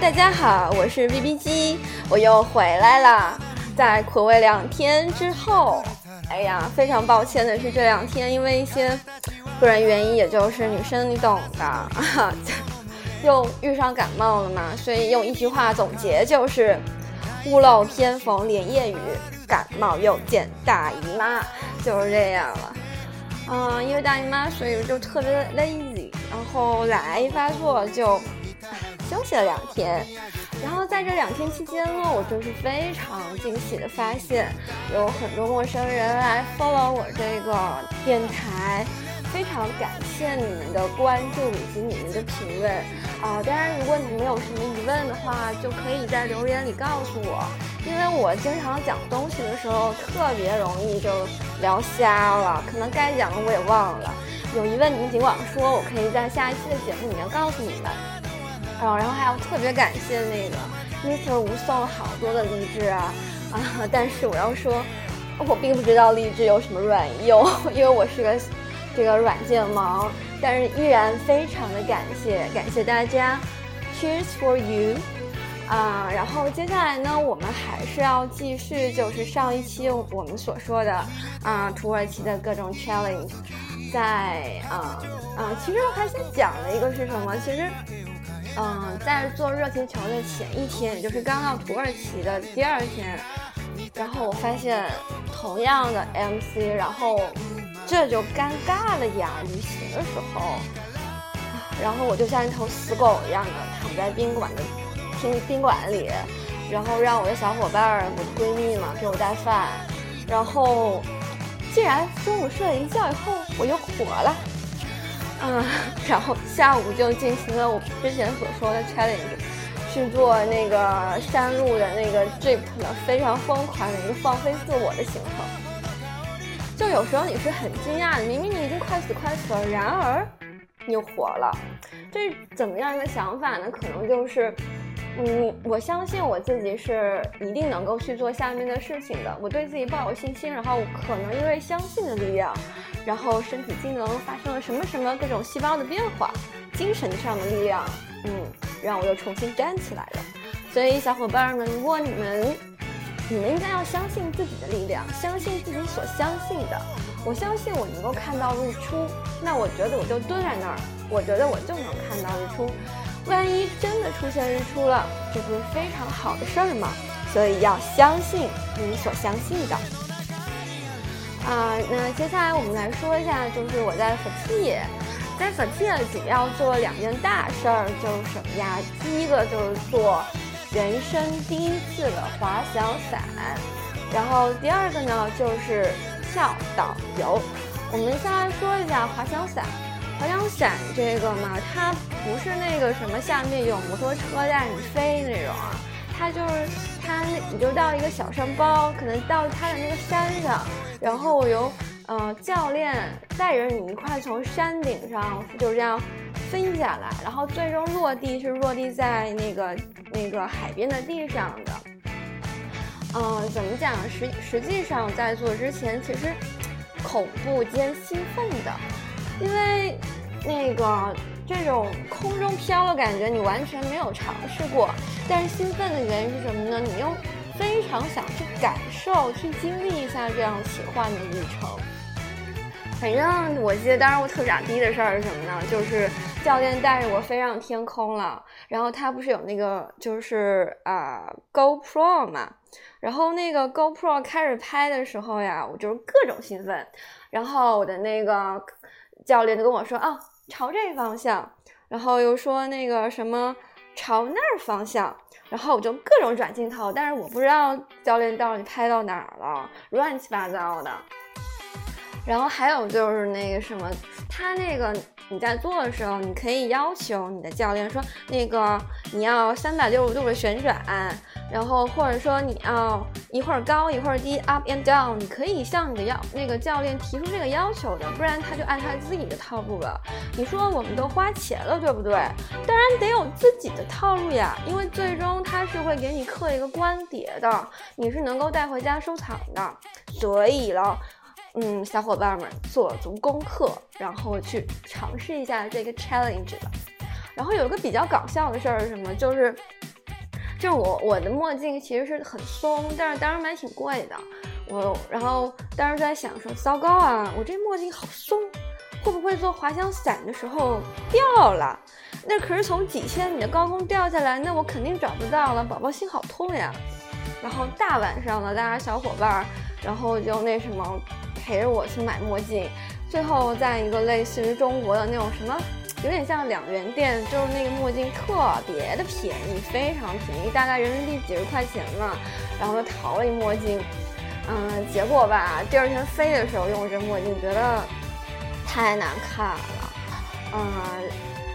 大家好，我是 B B 机，我又回来了。在苦味两天之后，哎呀，非常抱歉的是，这两天因为一些个人原因，也就是女生你懂的，又遇上感冒了嘛，所以用一句话总结就是屋漏偏逢连夜雨，感冒又见大姨妈，就是这样了。嗯，因为大姨妈，所以就特别的 lazy，然后来一发作就。休息了两天，然后在这两天期间呢，我就是非常惊喜的发现，有很多陌生人来 follow 我这个电台，非常感谢你们的关注以及你们的评论啊！当然，如果你们有什么疑问的话，就可以在留言里告诉我，因为我经常讲东西的时候特别容易就聊瞎了，可能该讲的我也忘了。有疑问你们尽管说，我可以在下一期的节目里面告诉你们。哦，然后还要特别感谢那个 Mr. 吴送了好多的励志啊啊！但是我要说，我并不知道励志有什么卵用，因为我是个这个软件盲。但是依然非常的感谢，感谢大家，Cheers for you！啊，然后接下来呢，我们还是要继续，就是上一期我们所说的啊，土耳其的各种 challenge，在啊啊，其实我还想讲的一个是什么？其实。嗯，在做热气球的前一天，也就是刚到土耳其的第二天，然后我发现同样的 MC，然后这就尴尬了呀！旅行的时候，然后我就像一头死狗一样的躺在宾馆的宾宾馆里，然后让我的小伙伴儿，我的闺蜜嘛给我带饭，然后竟然中午睡了一觉以后，我又火了。嗯，然后下午就进行了我之前所说的 challenge，去做那个山路的那个 jeep 的非常疯狂的一个放飞自我的行程。就有时候你是很惊讶的，明明你已经快死快死了，然而你活了。这怎么样一个想法呢？可能就是。嗯，我相信我自己是一定能够去做下面的事情的。我对自己抱有信心，然后可能因为相信的力量，然后身体机能发生了什么什么各种细胞的变化，精神上的力量，嗯，让我又重新站起来了。所以小伙伴们，如果你们，你们应该要相信自己的力量，相信自己所相信的。我相信我能够看到日出，那我觉得我就蹲在那儿，我觉得我就能看到日出。万一真的出现日出了，这不是非常好的事儿吗？所以要相信你所相信的。啊，那接下来我们来说一下，就是我在佛契，在佛契主要做两件大事儿，就是什么呀？第一个就是做人生第一次的滑翔伞，然后第二个呢就是跳导游。我们先来说一下滑翔伞。滑翔伞这个嘛，它不是那个什么下面有摩托车带你飞那种啊，它就是它，你就到一个小山包，可能到它的那个山上，然后由呃教练带着你一块从山顶上就这样飞下来，然后最终落地是落地在那个那个海边的地上的。嗯，怎么讲？实实际上在做之前，其实恐怖兼兴奋的。因为那个这种空中飘的感觉，你完全没有尝试过。但是兴奋的原因是什么呢？你又非常想去感受、去经历一下这样奇幻的旅程。反正我记得当时我特傻逼的事儿是什么呢？就是教练带着我飞上天空了，然后他不是有那个就是啊 GoPro 嘛，然后那个 GoPro 开始拍的时候呀，我就是各种兴奋，然后我的那个。教练就跟我说啊，朝这方向，然后又说那个什么朝那儿方向，然后我就各种转镜头，但是我不知道教练到底拍到哪儿了，乱七八糟的。然后还有就是那个什么，他那个你在做的时候，你可以要求你的教练说，那个你要三百六十度的旋转。然后或者说你要一会儿高一会儿低，up and down，你可以向你的要那个教练提出这个要求的，不然他就按他自己的套路了。你说我们都花钱了，对不对？当然得有自己的套路呀，因为最终他是会给你刻一个光碟的，你是能够带回家收藏的。所以了，嗯，小伙伴们做足功课，然后去尝试一下这个 challenge 吧。然后有一个比较搞笑的事儿是什么？就是，就我我的墨镜其实是很松，但是当时买挺贵的。我然后当时在想说，糟糕啊，我这墨镜好松，会不会做滑翔伞的时候掉了？那可是从几千米的高空掉下来，那我肯定找不到了，宝宝心好痛呀。然后大晚上的，大家小伙伴儿，然后就那什么陪着我去买墨镜，最后在一个类似于中国的那种什么。有点像两元店，就是那个墨镜特别的便宜，非常便宜，大概人民币几十块钱嘛。然后就淘了一墨镜，嗯，结果吧，第二天飞的时候用这墨镜，觉得太难看了，嗯。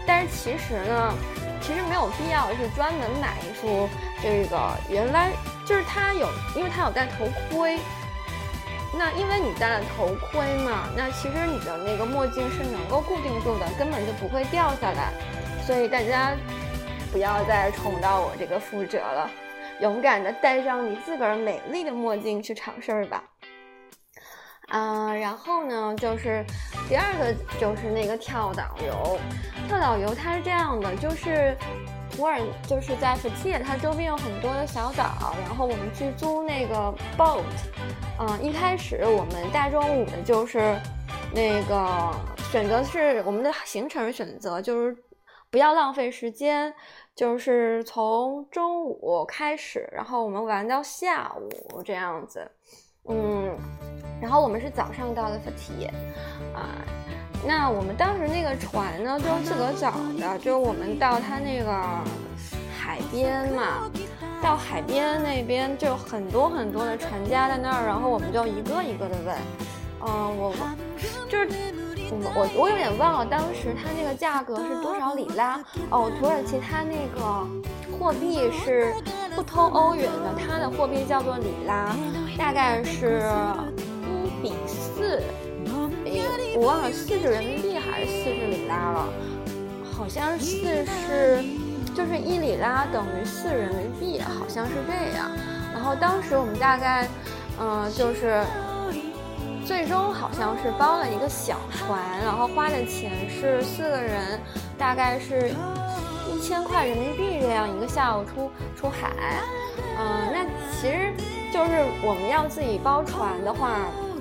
但是其实呢，其实没有必要去专门买一副这个，原来就是它有，因为它有戴头盔。那因为你戴了头盔嘛，那其实你的那个墨镜是能够固定住的，根本就不会掉下来。所以大家不要再重蹈我这个覆辙了，勇敢的戴上你自个儿美丽的墨镜去尝试吧。啊，然后呢，就是第二个就是那个跳导游，跳导游它是这样的，就是。沃尔就是在佛切，它周边有很多的小岛，然后我们去租那个 boat，嗯，一开始我们大中午的就是那个选择是我们的行程选择就是不要浪费时间，就是从中午开始，然后我们玩到下午这样子，嗯，然后我们是早上到的佛切，啊。那我们当时那个船呢，就是自个找的，就是我们到它那个海边嘛，到海边那边就很多很多的船家在那儿，然后我们就一个一个的问，嗯，我就是我我我有点忘了当时它那个价格是多少里拉哦，土耳其它那个货币是不通欧元的，它的货币叫做里拉，大概是一比四。我忘了四十人民币还是四十里拉了，好像四是，就是一里拉等于四人民币，好像是这样。然后当时我们大概，嗯，就是最终好像是包了一个小船，然后花的钱是四个人，大概是一千块人民币这样一个下午出出海。嗯，那其实就是我们要自己包船的话。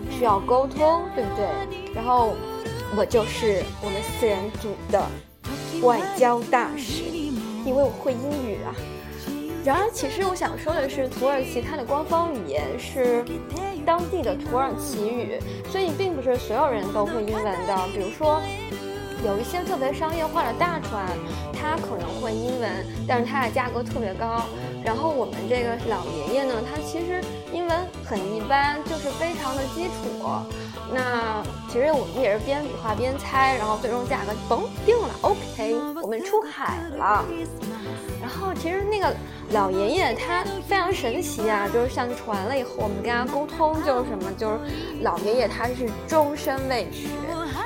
需要沟通，对不对？然后我就是我们四人组的外交大使，因为我会英语啊。然而，其实我想说的是，土耳其它的官方语言是当地的土耳其语，所以并不是所有人都会英文的。比如说，有一些特别商业化的大船，它可能会英文，但是它的价格特别高。然后我们这个老爷爷呢，他其实英文很一般，就是非常的基础。那其实我们也是边比划边猜，然后最终价格嘣定了，OK，我们出海了。然后其实那个老爷爷他非常神奇啊，就是上船了以后，我们跟他沟通就是什么，就是老爷爷他是终身未娶。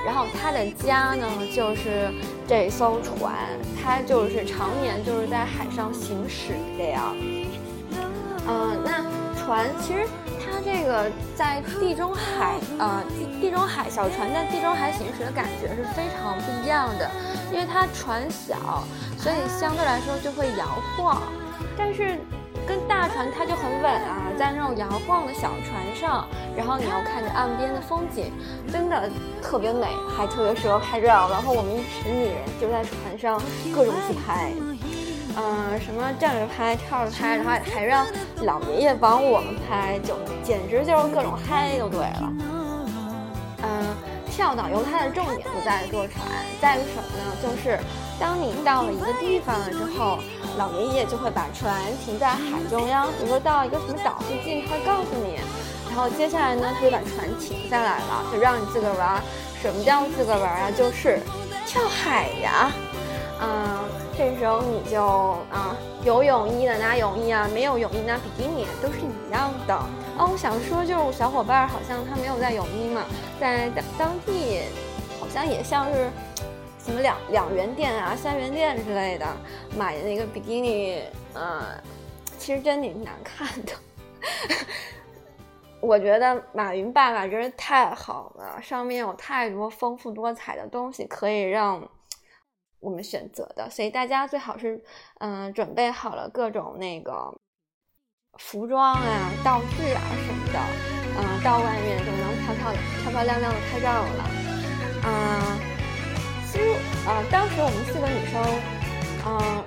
然后他的家呢，就是这艘船，他就是常年就是在海上行驶这样。嗯，那船其实它这个在地中海，呃，地中海小船在地中海行驶的感觉是非常不一样的，因为它船小，所以相对来说就会摇晃，但是。跟大船它就很稳啊，在那种摇晃的小船上，然后你要看着岸边的风景，真的特别美，还特别适合拍照。然后我们一群女人就在船上各种自拍，嗯，什么站着拍、跳着拍，然后还让老爷爷帮我们拍，就简直就是各种嗨就对了。嗯，跳导游它的重点不在坐船，在于什么呢？就是当你到了一个地方了之后。老爷爷就会把船停在海中央，比如说到一个什么岛附近，他会告诉你。然后接下来呢，他就把船停下来了，就让你自个儿玩。什么叫自个儿玩啊？就是跳海呀。嗯，这时候你就啊，有泳衣的拿泳衣啊，没有泳衣拿比基尼都是一样的。哦，我想说就是小伙伴好像他没有带泳衣嘛，在当当地好像也像是。什么两两元店啊、三元店之类的买那个比基尼，嗯，其实真挺难看的。我觉得马云爸爸真是太好了，上面有太多丰富多彩的东西可以让我们选择的，所以大家最好是嗯准备好了各种那个服装啊、道具啊什么的，嗯，到外面就能漂漂漂漂亮亮的拍照了。嗯，实啊，当时我们四个女生，嗯，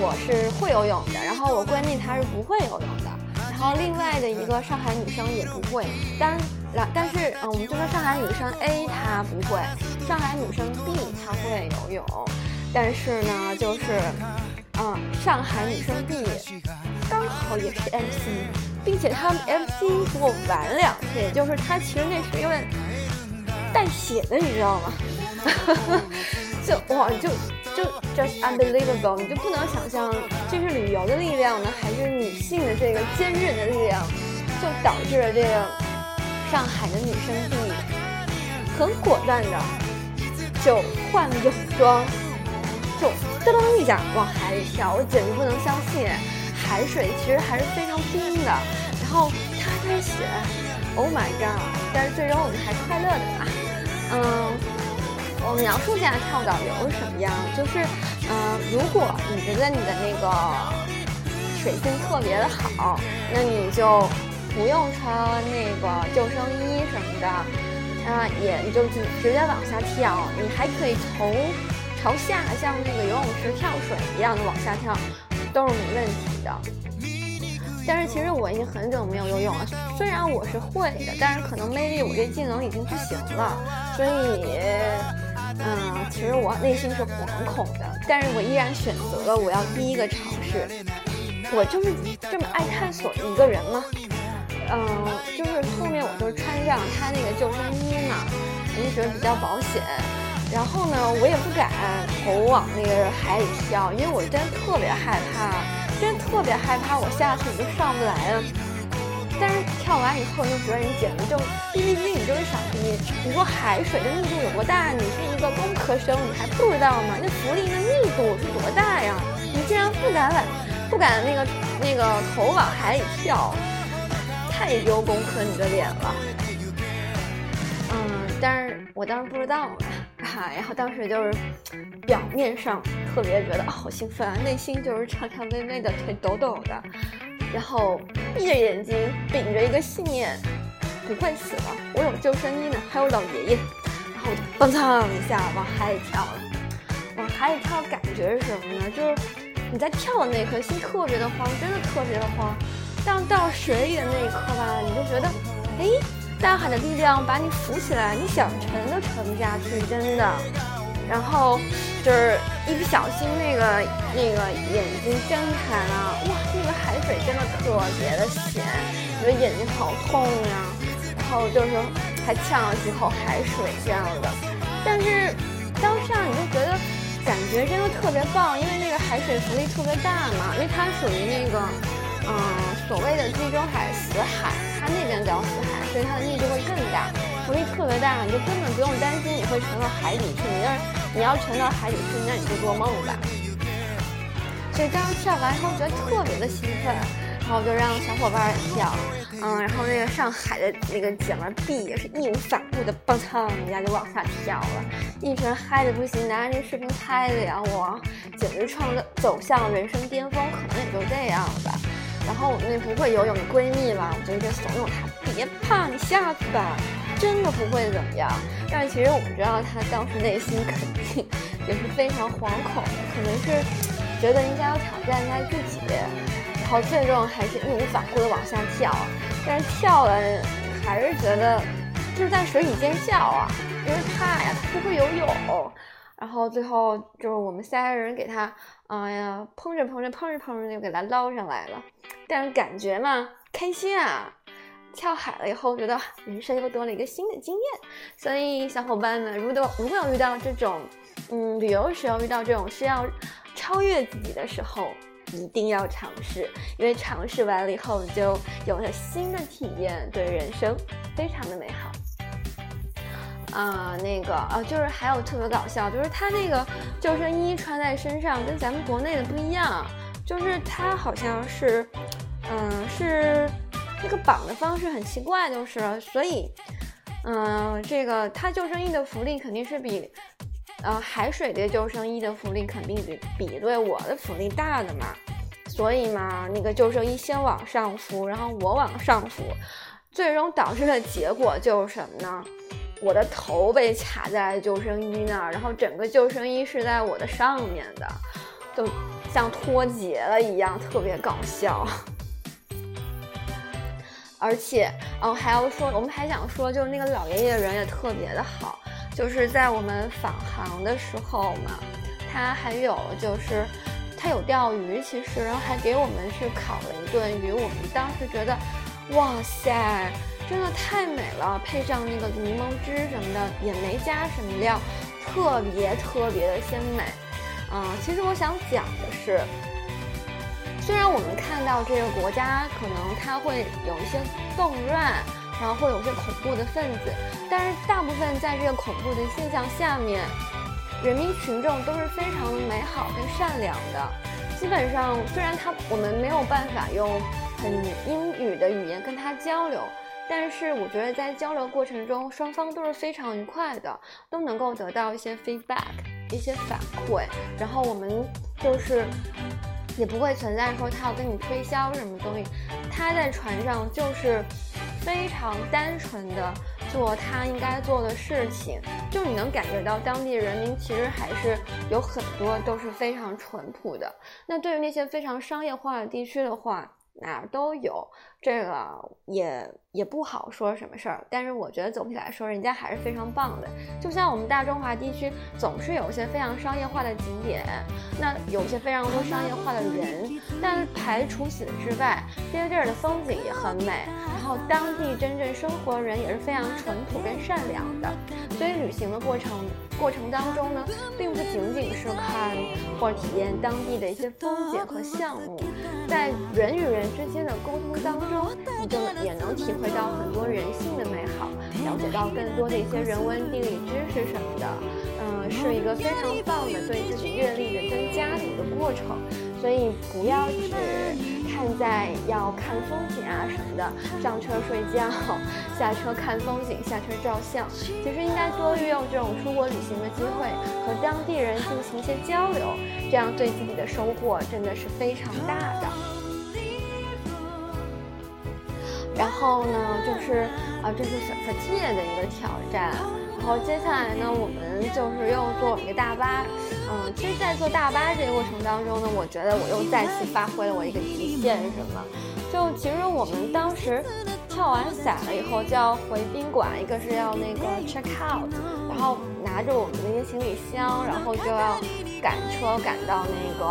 我是会游泳的，然后我闺蜜她是不会游泳的，然后另外的一个上海女生也不会，但然但是嗯，我们就说上海女生 A 她不会。上海女生 B 她会游泳，但是呢，就是，嗯，上海女生 B 刚好也是 MC，并且她 MC 比我晚两岁，就是她其实那是因为带血的，你知道吗？就哇，就就 just unbelievable，你就不能想象这是旅游的力量呢，还是女性的这个坚韧的力量，就导致了这个上海的女生 B 很果断的。就换了泳装，就噔噔一下往海里跳，我简直不能相信，海水其实还是非常冰的，然后它开始，Oh my god！但是最终我们还是快乐的吧？嗯，我描述一下跳岛游是什么样，就是，嗯，如果你觉得你的那个水性特别的好，那你就不用穿那个救生衣什么的。啊，也你就直直接往下跳，你还可以从朝下，像那个游泳池跳水一样的往下跳，都是没问题的。但是其实我已经很久没有游泳了，虽然我是会的，但是可能 maybe 我这技能已经不行了，所以，嗯，其实我内心是惶恐的，但是我依然选择了我要第一个尝试。我就是这么爱探索一个人嘛？嗯，就是后面我就穿上他那个救生衣嘛，我就觉得比较保险。然后呢，我也不敢头往那个海里跳，因为我真特别害怕，真特别害怕我下去我就上不来了。但是跳完以后，就觉得你简直就，B B 机，你就是傻逼。你说海水的密度有多大？你是一个工科生，你还不知道吗？那浮力的密度是多大呀？你竟然不敢往，不敢那个那个头往海里跳。太丢工科你的脸了，嗯，但是我当时不知道嘛，啊，然后当时就是表面上特别觉得好兴奋啊，内心就是颤颤巍巍的，腿抖抖的，然后闭着眼睛秉着一个信念，不会死了，我有救生衣呢，还有老爷爷，然后我就蹦蹭一下往海里跳了，往海里跳的感觉是什么呢？就是你在跳的那一刻心特别的慌，真的特别的慌。但到水里的那一刻吧，你就觉得，哎，大海的力量把你扶起来，你想沉都沉不下去，真的。然后就是一不小心，那个那个眼睛睁开了，哇，那个海水真的特别的咸，觉得眼睛好痛呀。然后就是还呛了几口海水这样的。但是当下你就觉得感觉真的特别棒，因为那个海水浮力特别大嘛，因为它属于那个。嗯，所谓的地中海死海，它那边叫死海，所以它的密度会更大，浮力特别大，你就根本不用担心你会沉到海底去。你要你要沉到海底去，那你就做梦吧。所以当时跳完以后觉得特别的兴奋，然后就让小伙伴跳，嗯，然后那个上海的那个姐们 B 也是义无反顾的蹦蹭一下就往下跳了，一群嗨的不行，拿着这视频拍的呀，我简直创造走向人生巅峰，可能也就这样了吧。然后我那不会游泳的闺蜜吧，我就在怂恿她别怕，你下去吧，真的不会怎么样。但是其实我们知道他当时内心肯定也是非常惶恐，可能是觉得应该要挑战一下自己，然后最终还是义无反顾的往下跳。但是跳了还是觉得就是在水里尖叫啊，因为怕呀，他不会游泳。然后最后就是我们三个人给他，哎呀，碰着碰着碰着碰着就给他捞上来了。但是感觉嘛，开心啊！跳海了以后，觉得人生又多了一个新的经验。所以小伙伴们，如果如果有遇到这种，嗯，旅游时候遇到这种需要超越自己的时候，一定要尝试，因为尝试完了以后，你就有了新的体验，对人生非常的美好。啊，那个啊，就是还有特别搞笑，就是他那个救生衣穿在身上跟咱们国内的不一样，就是他好像是，嗯，是那个绑的方式很奇怪，就是所以，嗯，这个他救生衣的浮力肯定是比呃，海水的救生衣的福利肯定比比对我的福利大的嘛，所以嘛，那个救生衣先往上浮，然后我往上浮，最终导致的结果就是什么呢？我的头被卡在救生衣那儿，然后整个救生衣是在我的上面的，就像脱节了一样，特别搞笑。而且，嗯，还要说，我们还想说，就是那个老爷爷人也特别的好，就是在我们返航的时候嘛，他还有就是他有钓鱼，其实，然后还给我们去烤了一顿鱼，我们当时觉得，哇塞，真的太美了，配上那个柠檬汁什么的，也没加什么料，特别特别的鲜美。嗯，其实我想讲的是。虽然我们看到这个国家可能它会有一些动乱，然后会有一些恐怖的分子，但是大部分在这个恐怖的现象下面，人民群众都是非常美好跟善良的。基本上，虽然他我们没有办法用很英语的语言跟他交流，但是我觉得在交流过程中，双方都是非常愉快的，都能够得到一些 feedback，一些反馈，然后我们就是。也不会存在说他要跟你推销什么东西，他在船上就是非常单纯的做他应该做的事情，就你能感觉到当地人民其实还是有很多都是非常淳朴的。那对于那些非常商业化的地区的话，哪儿都有，这个也也不好说什么事儿。但是我觉得总体来说，人家还是非常棒的。就像我们大中华地区，总是有一些非常商业化的景点，那有些非常多商业化的人，但排除此之外，这些地儿的风景也很美。然后当地真正生活人也是非常淳朴跟善良的。所以旅行的过程过程当中呢，并不仅仅是看或体验当地的一些风景和项目，在人与人。之间的沟通当中，你就也能体会到很多人性的美好，了解到更多的一些人文地理知识什么的，嗯，是一个非常棒的对自己阅历的增加的一个过程。所以不要只看在要看风景啊什么的，上车睡觉，下车看风景，下车照相。其实应该多利用这种出国旅行的机会，和当地人进行一些交流，这样对自己的收获真的是非常大的。然后呢，就是啊，这是小小界的一个挑战。然后接下来呢，我们就是又坐一个大巴。嗯，其实，在坐大巴这个过程当中呢，我觉得我又再次发挥了我一个极限，什么？就其实我们当时跳完伞了以后就要回宾馆，一个是要那个 check out，然后拿着我们的一些行李箱，然后就要赶车赶到那个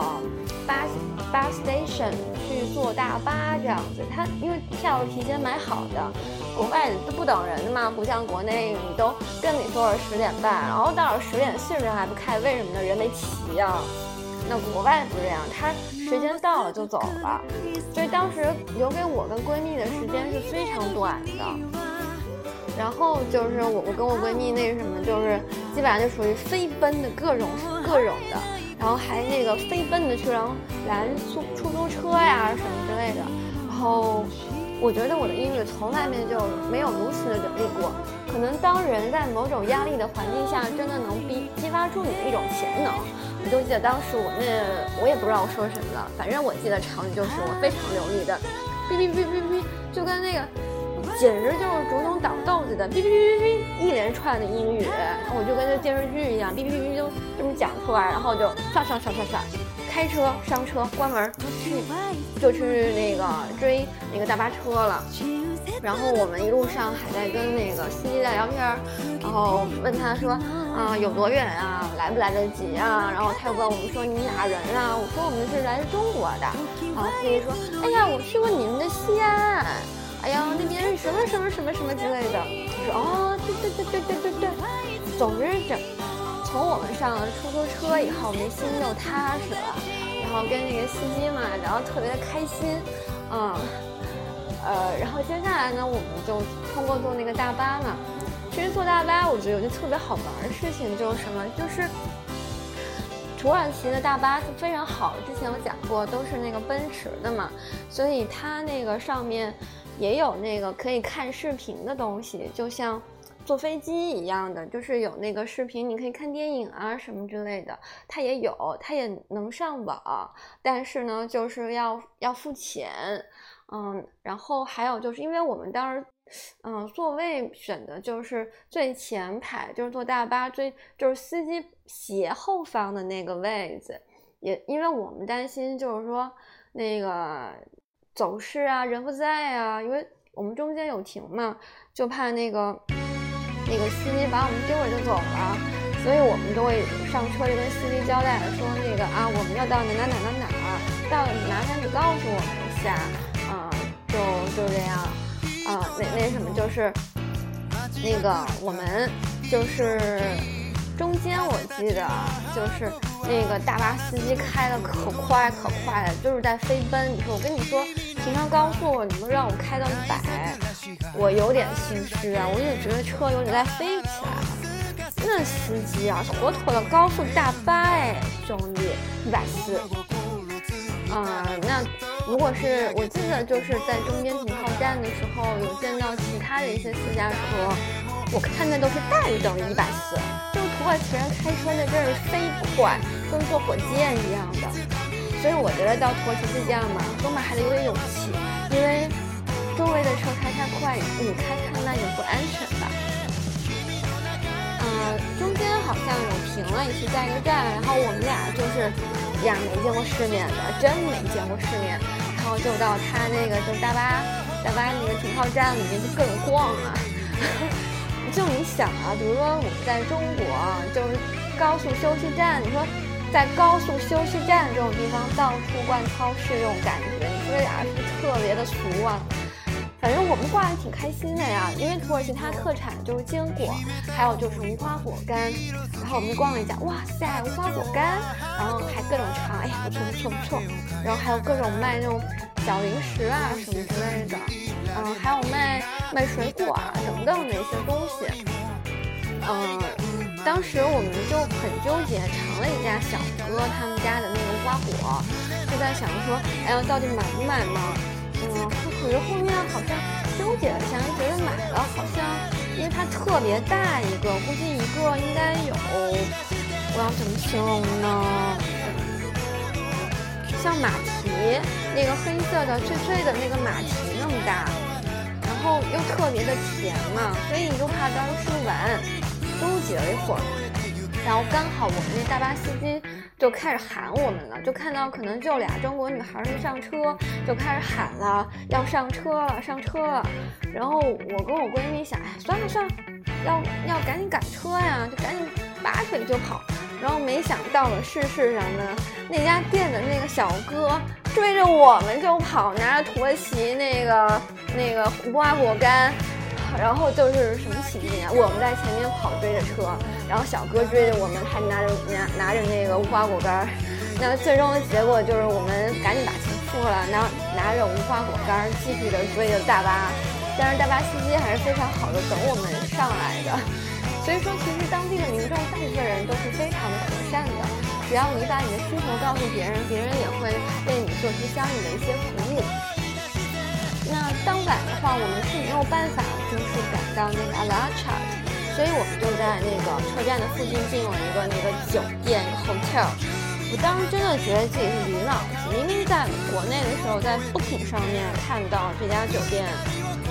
巴巴 station。去坐大巴这样子，他因为票提前买好的，国外都不等人的嘛，不像国内你都跟你说是十点半，然后到了十点四十还不开，为什么呢？人没齐呀。那国外不这样，他时间到了就走了，所以当时留给我跟闺蜜的时间是非常短的。然后就是我我跟我闺蜜那什么，就是基本上就属于飞奔的各种各种的。然后还那个飞奔的去然后拦出出租车呀什么之类的，然后我觉得我的英语从来没就没有如此的流利过。可能当人在某种压力的环境下，真的能逼激发出你的一种潜能。我就记得当时我那我也不知道我说什么了，反正我记得场景就是我非常流利的，哔哔哔哔哔，就跟那个。简直就是竹筒倒豆子的哔哔哔哔哔一连串的英语，我就跟这电视剧一样，哔哔哔哔就这么讲出来，然后就上上上上上，开车上车关门去就去那个追那个大巴车了。然后我们一路上还在跟那个司机在聊天，然后问他说啊有多远啊，来不来得及啊？然后他又问我们说你哪人啊？我说我们是来自中国的。然后司机说哎呀我去过你们的西安。哎呀，那边什么什么什么什么之类的，我说哦，对对对对对对对。总之，这从我们上了出租车以后，我们心就踏实了，然后跟那个司机嘛聊得特别的开心，嗯，呃，然后接下来呢，我们就通过坐那个大巴嘛。其实坐大巴，我觉得有件特别好玩的事情就是什么，就是土耳其的大巴是非常好，之前我讲过，都是那个奔驰的嘛，所以它那个上面。也有那个可以看视频的东西，就像坐飞机一样的，就是有那个视频，你可以看电影啊什么之类的，它也有，它也能上网，但是呢，就是要要付钱，嗯，然后还有就是因为我们当时，嗯，座位选的就是最前排，就是坐大巴最就是司机斜后方的那个位子，也因为我们担心就是说那个走失啊，人不在啊，因为我们中间有停嘛，就怕那个。那个司机把我们丢了就走了，所以我们都会上车就跟司机交代说那个啊，我们要到哪哪哪哪哪，到了麻烦你告诉我们一下，啊，就就这样，啊，那那什么就是那个我们就是中间我记得就是那个大巴司机开的可快可快了，就是在飞奔。你说我跟你说，平常高速你们让我开到一百。我有点心虚啊，我就觉得车有点在飞起来了。那司机啊，妥妥的高速大巴哎，兄弟，一百四。啊，那如果是我记得就是在中间停靠站的时候，有见到其他的一些私家车，我看见都是大于等于一百四。就土耳其人开车那真是飞快，跟坐火箭一样的。所以我觉得到土耳其自驾嘛，多么还得有点勇气，因为。周围的车开太快，你开太慢也不安全吧？嗯，中间好像有停了一次加油站，然后我们俩就是呀没见过世面的，真没见过世面。然后就到他那个就是大巴大巴那个停靠站里面就各种逛啊。就你想啊，比如说我们在中国就是高速休息站，你说在高速休息站这种地方到处逛超市这种感觉，你说这俩是不是特别的俗啊？反正我们逛的挺开心的呀，因为土耳其它特产就是坚果，还有就是无花果干。然后我们逛了一下，哇塞，无花果干，然后还各种尝，哎呀，不错不错不错。然后还有各种卖那种小零食啊什么之类的，嗯，还有卖卖水果啊等等的一些东西。嗯，当时我们就很纠结，尝了一家小哥他们家的那个无花果，就在想说，哎呀，到底买不买嘛？嗯，可是后面好像纠结了一下，觉得买了好像，因为它特别大一个，估计一个应该有，我要怎么形容呢？像马蹄那个黑色的脆脆的那个马蹄那么大，后又特别的甜嘛，所以你就怕当时吃完，纠结了一会儿，然后刚好我们那大巴司机。就开始喊我们了，就看到可能就俩中国女孩没上车，就开始喊了，要上车了，上车了。然后我跟我闺蜜想，哎，算了算了，要要赶紧赶车呀，就赶紧拔腿就跑。然后没想到的是，事上呢，那家店的那个小哥追着我们就跑，拿着土耳其那个那个无花果干。然后就是什么情景啊？我们在前面跑追着车，然后小哥追着我们，还拿着拿拿着那个无花果干。那最终的结果就是我们赶紧把钱付了，然后拿着无花果干继续的追着大巴。但是大巴司机还是非常好的等我们上来的。所以说，其实当地的民众大部分人都是非常的和善的。只要你把你的需求告诉别人，别人也会为你做出相应的一些服务。那当晚的话，我们是没有办法，就是赶到那个阿拉查，所以我们就在那个车站的附近进了一个那个酒店，hotel。我当时真的觉得自己是驴脑子，明明在国内的时候，在 Booking 上面看到这家酒店，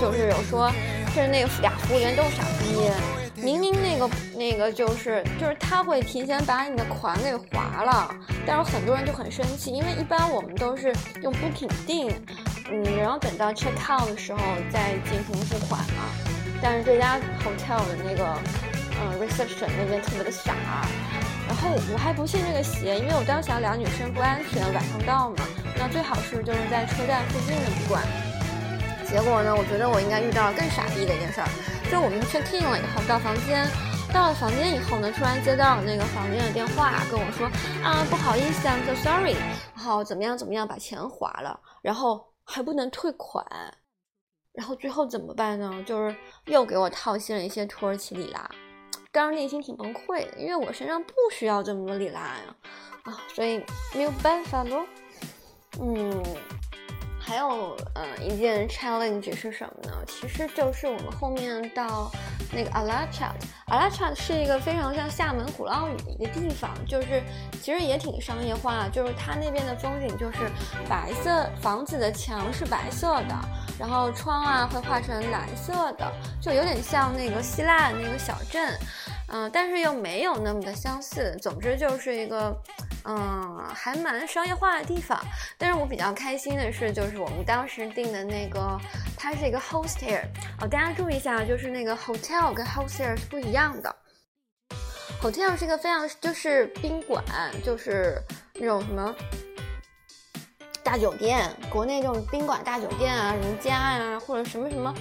就是有说，就是那个俩服务员都是傻逼。明明那个那个就是就是他会提前把你的款给划了，但是很多人就很生气，因为一般我们都是用 Booking 订。嗯，然后等到 check out 的时候再进行付款嘛。但是这家 hotel 的那个，嗯，reception 那边特别的傻。然后我还不信这个邪，因为我当时想俩女生不安全，晚上到嘛，那最好是就是在车站附近的旅馆。结果呢，我觉得我应该遇到了更傻逼的一件事儿，就我们 check in 了以后到房间，到了房间以后呢，突然接到了那个房间的电话跟我说，啊，不好意思，I'm so sorry，然后，怎么样怎么样，把钱划了，然后。还不能退款，然后最后怎么办呢？就是又给我套现了一些土耳其里拉，当时内心挺崩溃的，因为我身上不需要这么多里拉呀，啊，所以没有办法喽。嗯，还有，呃，一件 challenge 是什么呢？其实就是我们后面到那个 Alachat，Alachat 是一个非常像厦门鼓浪屿的一个地方，就是其实也挺商业化，就是它那边的风景就是白色房子的墙是白色的，然后窗啊会画成蓝色的，就有点像那个希腊的那个小镇。嗯，但是又没有那么的相似。总之就是一个，嗯，还蛮商业化的地方。但是我比较开心的是，就是我们当时订的那个，它是一个 hostel。哦，大家注意一下，就是那个 hotel 跟 hostel 是不一样的。hotel 是一个非常就是宾馆，就是那种什么大酒店，国内这种宾馆大酒店啊，如家啊，或者什么什么。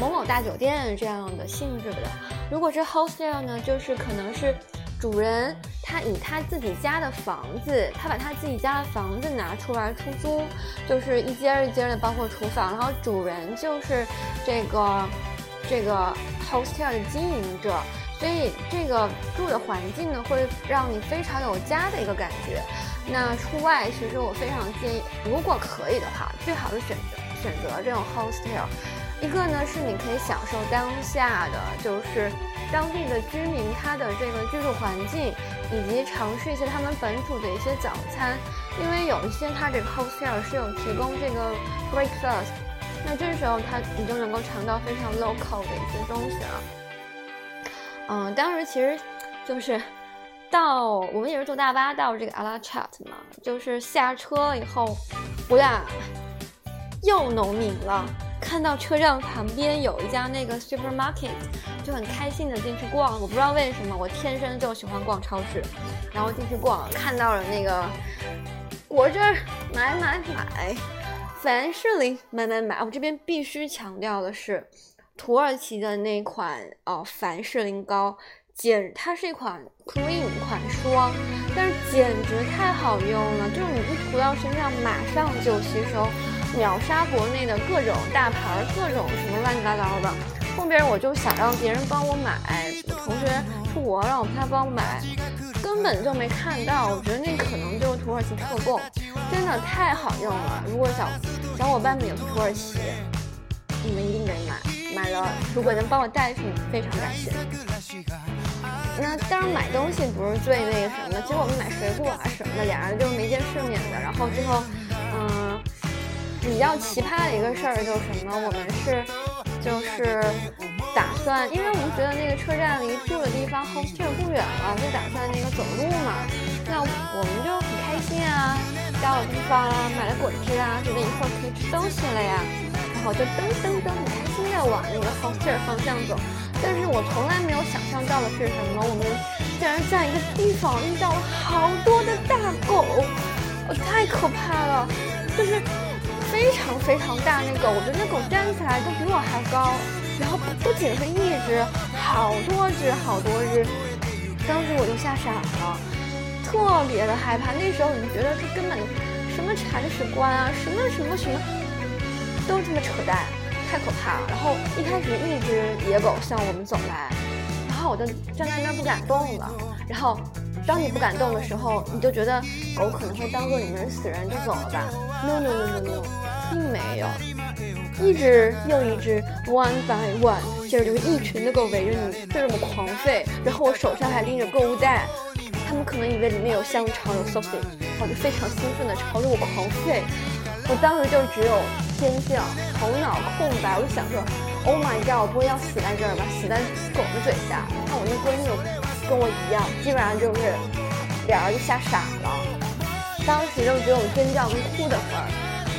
某某大酒店这样的性质的，如果是 hostel 呢，就是可能是主人他以他自己家的房子，他把他自己家的房子拿出来出租，就是一间一间的，包括厨房，然后主人就是这个这个 hostel 的经营者，所以这个住的环境呢，会让你非常有家的一个感觉。那出外，其实我非常建议，如果可以的话，最好是选择选择这种 hostel。一个呢是你可以享受当下的，就是当地的居民他的这个居住环境，以及尝试一些他们本土的一些早餐，因为有一些它这个 hostel 是有提供这个 breakfast，那这时候他你就能够尝到非常 local 的一些东西了。嗯，当时其实就是到我们也是坐大巴到这个 Alachat 嘛，就是下车以后，我俩又农民了。看到车站旁边有一家那个 supermarket，就很开心的进去逛。我不知道为什么，我天生就喜欢逛超市。然后进去逛，看到了那个果汁买买买，凡士林买买买。我这边必须强调的是，土耳其的那款哦凡士林膏，简它是一款 cream 款霜，但是简直太好用了，就是你一涂到身上马上就吸收。秒杀国内的各种大牌，各种什么乱七八糟的。后边我就想让别人帮我买，我同学出国让我他帮我买，根本就没看到。我觉得那可能就是土耳其特供，真的太好用了。如果小小伙伴们有土耳其，你们一定得买。买了，如果能帮我带去，非常感谢。那当然买东西不是最那个什么的，其实我们买水果啊什么的，俩人就没见世面的。然后最后，嗯。比较奇葩的一个事儿就是什么？我们是就是打算，因为我们觉得那个车站离住的地方 house 不远了，就打算那个走路嘛。那我们就很开心啊，到了地方啊，买了果汁啊，觉得一会儿可以吃东西了呀，然后就噔噔噔很开心的往那个 hostel 方向走。但是我从来没有想象到的是什么？我们竟然在一个地方遇到了好多的大狗，我太可怕了，就是。非常非常大那个，我觉得那狗站起来都比我还高，然后不仅是一只，好多只好多只，当时我就吓傻了，特别的害怕。那时候你觉得这根本什么铲屎官啊，什么什么什么，都这么扯淡，太可怕了。然后一开始一只野狗向我们走来，然后我就站在那儿不敢动了。然后当你不敢动的时候，你就觉得狗可能会当做你们是死人就走了吧？No no no no no。并没有，一只又一只，one by one，接着就是一群的狗围着你，就这么狂吠。然后我手上还拎着购物袋，他们可能以为里面有香肠有 sausage，我就非常兴奋的朝着我狂吠。我当时就只有尖叫，头脑空白。我就想说，Oh my god，我不会要死在这儿吧？死在狗的嘴下？看我那闺蜜跟我一样，基本上就是俩人就吓傻了。当时就只有尖叫跟哭的份儿。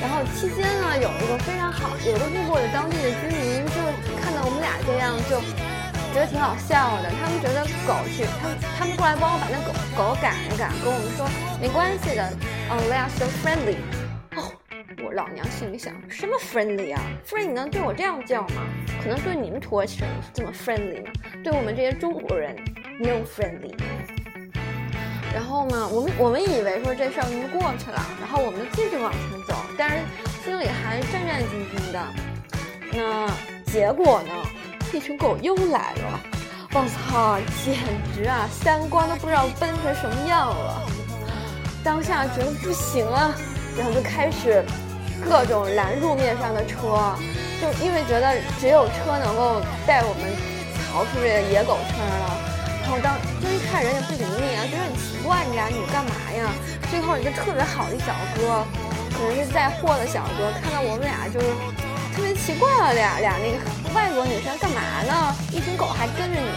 然后期间呢，有一个非常好，有个路过的当地的居民，就看到我们俩这样，就觉得挺好笑的。他们觉得狗去，他们他们过来帮我把那狗狗赶一赶，跟我们说没关系的。哦，they are so friendly。哦，我老娘心里想，什么 friendly 啊 free 你能对我这样叫吗？可能对你们土耳其人这么 friendly 呢？对我们这些中国人，no friendly。然后呢，我们我们以为说这事儿就过去了，然后我们继续往前走，但是心里还战战兢兢的。那结果呢，一群狗又来了，我操，简直啊，三观都不知道崩成什么样了。当下觉得不行啊，然后就开始各种拦路面上的车，就因为觉得只有车能够带我们逃出这个野狗圈了。然后当就一看人也不理你啊，觉得很奇怪，你俩你干嘛呀？最后一个特别好的小哥，可能是载货的小哥，看到我们俩就是特别奇怪了，俩俩那个外国女生干嘛呢？一群狗还跟着你，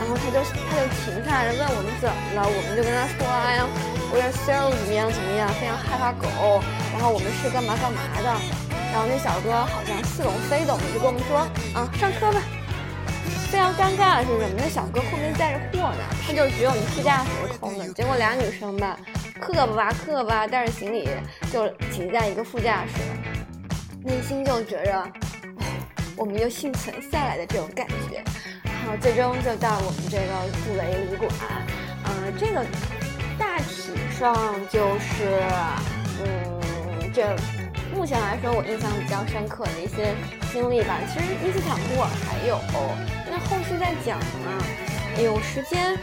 然后他就他就停下来问我们怎么了，我们就跟他说，哎呀，我这 Siri 怎么样怎么样，非常害怕狗，然后我们是干嘛干嘛的，然后那小哥好像似懂非懂的就跟我们说，啊，上车吧。非常尴尬的是什么？那小哥后面载着货呢，他就只有一副驾驶是空的。结果俩女生吧，磕吧吧磕吧，带着行李就挤在一个副驾驶，内心就觉着，我们又幸存下来的这种感觉。然后最终就到我们这个杜维旅馆，嗯，这个大体上就是，嗯，这。目前来说，我印象比较深刻的一些经历吧。其实伊斯坦布尔还有，那后续再讲嘛。有时间，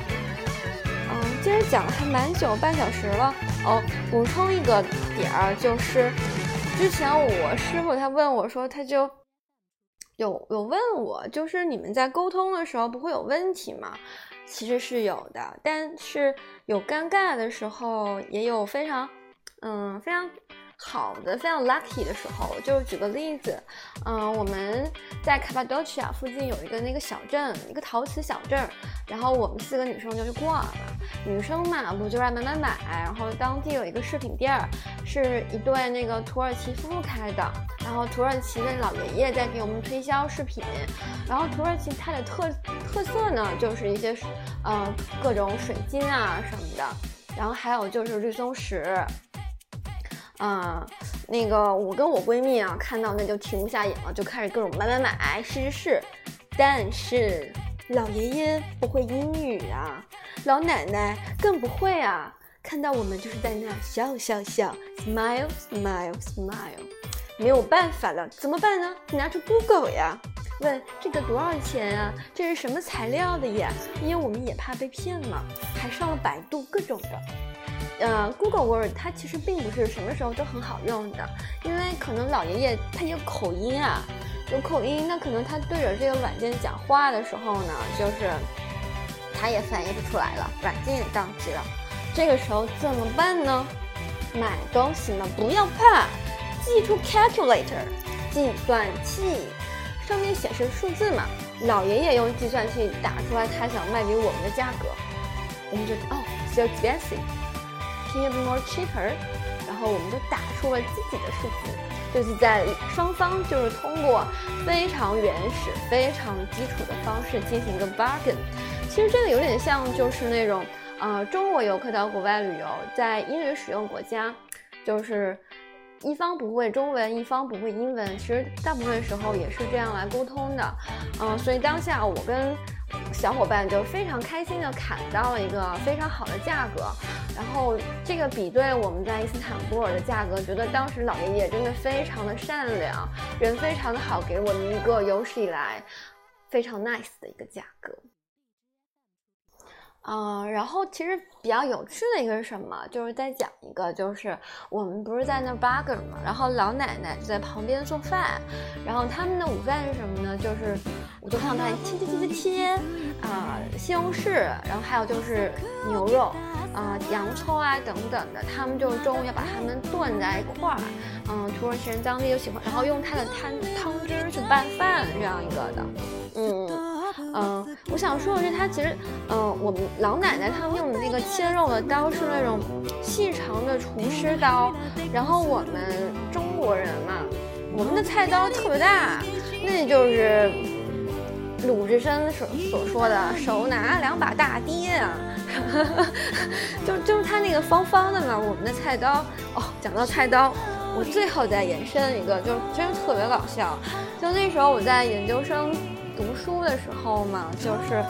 嗯，今儿讲的还蛮久，半小时了。哦，补充一个点儿，就是之前我师傅他问我说，他就有有问我，就是你们在沟通的时候不会有问题吗？其实是有的，但是有尴尬的时候，也有非常，嗯，非常。好的，非常 lucky 的时候，就举个例子，嗯，我们在卡帕多奇亚附近有一个那个小镇，一个陶瓷小镇，然后我们四个女生就去逛了。女生嘛，不就爱买买买，然后当地有一个饰品店，是一对那个土耳其夫妇开的，然后土耳其的老爷爷在给我们推销饰品，然后土耳其它的特特色呢，就是一些呃各种水晶啊什么的，然后还有就是绿松石。啊，那个我跟我闺蜜啊，看到那就停不下眼了，就开始各种买买买，试试试。但是老爷爷不会英语啊，老奶奶更不会啊，看到我们就是在那笑笑笑，smile smile smile，没有办法了，怎么办呢？拿出 Google 呀，问这个多少钱啊？这是什么材料的呀？因为我们也怕被骗嘛，还上了百度各种的。呃，Google Word 它其实并不是什么时候都很好用的，因为可能老爷爷他有口音啊，有口音，那可能他对着这个软件讲话的时候呢，就是他也翻译不出来了，软件也宕机了，这个时候怎么办呢？买东西嘛，不要怕，记住 calculator 计算器，上面显示数字嘛，老爷爷用计算器打出来他想卖给我们的价格，我们就哦，so expensive。Can you be more cheaper？然后我们就打出了自己的数字，就是在双方就是通过非常原始、非常基础的方式进行一个 bargain。其实这个有点像就是那种呃中国游客到国外旅游，在英语使用国家，就是一方不会中文，一方不会英文，其实大部分时候也是这样来沟通的。嗯，所以当下我跟。小伙伴就非常开心的砍到了一个非常好的价格，然后这个比对我们在伊斯坦布尔的价格，觉得当时老爷爷真的非常的善良，人非常的好，给我们一个有史以来非常 nice 的一个价格。嗯，然后其实比较有趣的一个是什么？就是再讲一个，就是我们不是在那 burger 嘛，然后老奶奶就在旁边做饭，然后他们的午饭是什么呢？就是我就看到他切切切切切啊，西红柿，然后还有就是牛肉啊、洋葱啊等等的，他们就中午要把它们炖在一块儿。嗯，土耳其人当地就喜欢，然后用它的汤汤汁去拌饭这样一个的，嗯。嗯，我想说的是，它其实，嗯，我们老奶奶他们用的那个切肉的刀是那种细长的厨师刀，然后我们中国人嘛，我们的菜刀特别大，那就是鲁智深所所说的手拿两把大爹啊，就就是他那个方方的嘛，我们的菜刀。哦，讲到菜刀，我最后再延伸一个，就真的特别搞笑，就那时候我在研究生。读书的时候嘛，就是，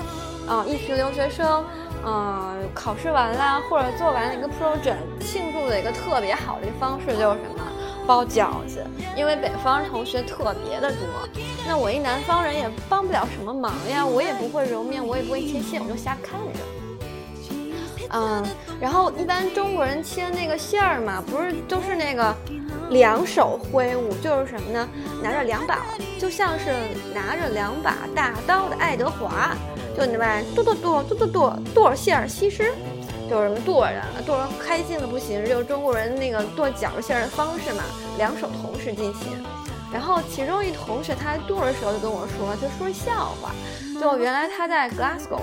嗯，一群留学生，嗯，考试完啦，或者做完了一个 project，庆祝的一个特别好的一个方式就是什么，包饺子。因为北方同学特别的多，那我一南方人也帮不了什么忙呀，我也不会揉面，我也不会切馅，我就瞎看着。嗯，然后一般中国人切那个馅儿嘛，不是都是那个。两手挥舞，就是什么呢？拿着两把，就像是拿着两把大刀的爱德华，就那么剁剁剁剁剁剁剁馅儿西施，就是什么剁着剁着开心的不行，就是中国人那个剁饺子馅儿的方式嘛，两手同时进行。然后其中一同学他剁的时候就跟我说，就说笑话，就原来他在 Glasgow，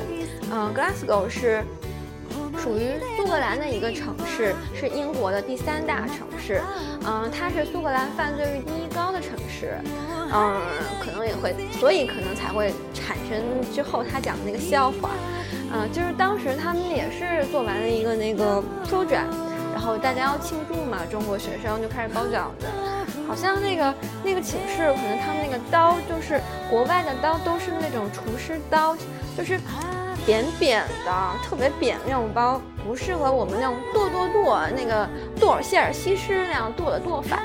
嗯，Glasgow 是。属于苏格兰的一个城市，是英国的第三大城市。嗯，它是苏格兰犯罪率第一高的城市。嗯，可能也会，所以可能才会产生之后他讲的那个笑话。嗯，就是当时他们也是做完了一个那个 project，然后大家要庆祝嘛，中国学生就开始包饺子。好像那个那个寝室，可能他们那个刀就是国外的刀，都是那种厨师刀，就是。扁扁的，特别扁那种包，不适合我们那种剁剁剁那个剁馅儿西施那样剁的剁法。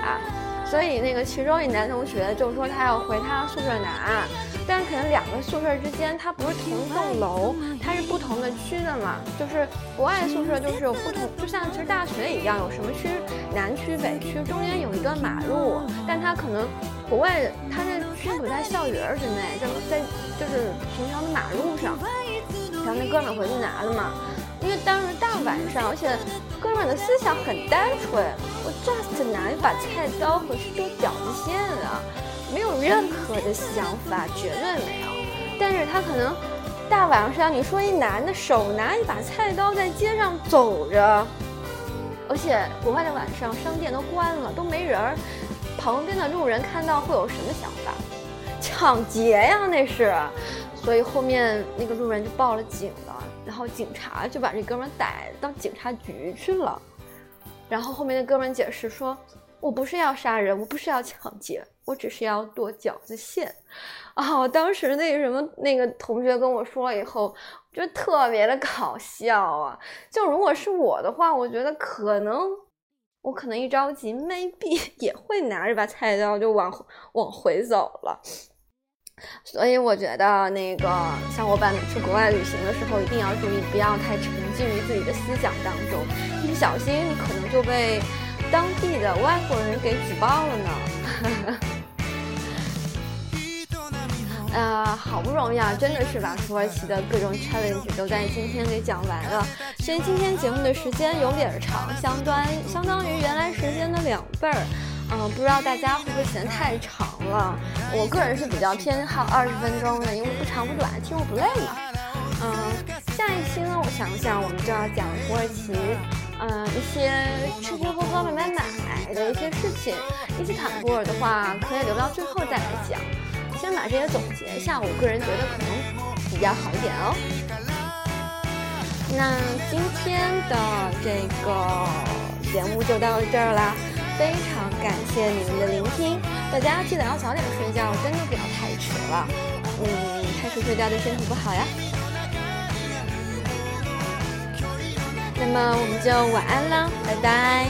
所以那个其中一男同学就说他要回他宿舍拿，但可能两个宿舍之间它不是同一栋楼，它是不同的区的嘛。就是国外宿舍就是有不同，就像其实大学一样，有什么区，南区北区中间有一段马路，但它可能国外它那区不在校园之内，就在就是平常的马路上。然后那哥们回去拿了嘛，因为当时大晚上，而且哥们的思想很单纯，我 just 拿一把菜刀回去剁饺子馅啊，没有任何的想法，绝对没有。但是他可能大晚上，你说一男的手拿一把菜刀在街上走着，而且国外的晚上商店都关了，都没人儿，旁边的路人看到会有什么想法？抢劫呀，那是。所以后面那个路人就报了警了，然后警察就把这哥们逮到警察局去了。然后后面那哥们解释说：“我不是要杀人，我不是要抢劫，我只是要剁饺子馅。”啊，我当时那个什么那个同学跟我说了以后，就特别的搞笑啊。就如果是我的话，我觉得可能我可能一着急，maybe 也会拿着把菜刀就往往回走了。所以我觉得，那个小伙伴们去国外旅行的时候，一定要注意，不要太沉浸于自己的思想当中，一不小心可能就被当地的外国人给举报了呢。啊，好不容易啊，真的是把土耳其的各种 challenge 都在今天给讲完了。所以今天节目的时间有点长，相当相当于原来时间的两倍儿。嗯，不知道大家会不会嫌太长了？我个人是比较偏好二十分钟的，因为不长不短，听我不累嘛。嗯，下一期呢，我想想，我们就要讲土耳其，嗯，一些吃吃喝喝、买买买的一些事情。伊斯坦布尔的话，可以留到最后再来讲。先把这些总结一下，我个人觉得可能比较好一点哦。那今天的这个节目就到这儿啦。非常感谢你们的聆听，大家记得要早点睡觉，真的不要太迟了。嗯，太迟睡觉对身体不好呀。那么我们就晚安了，拜拜。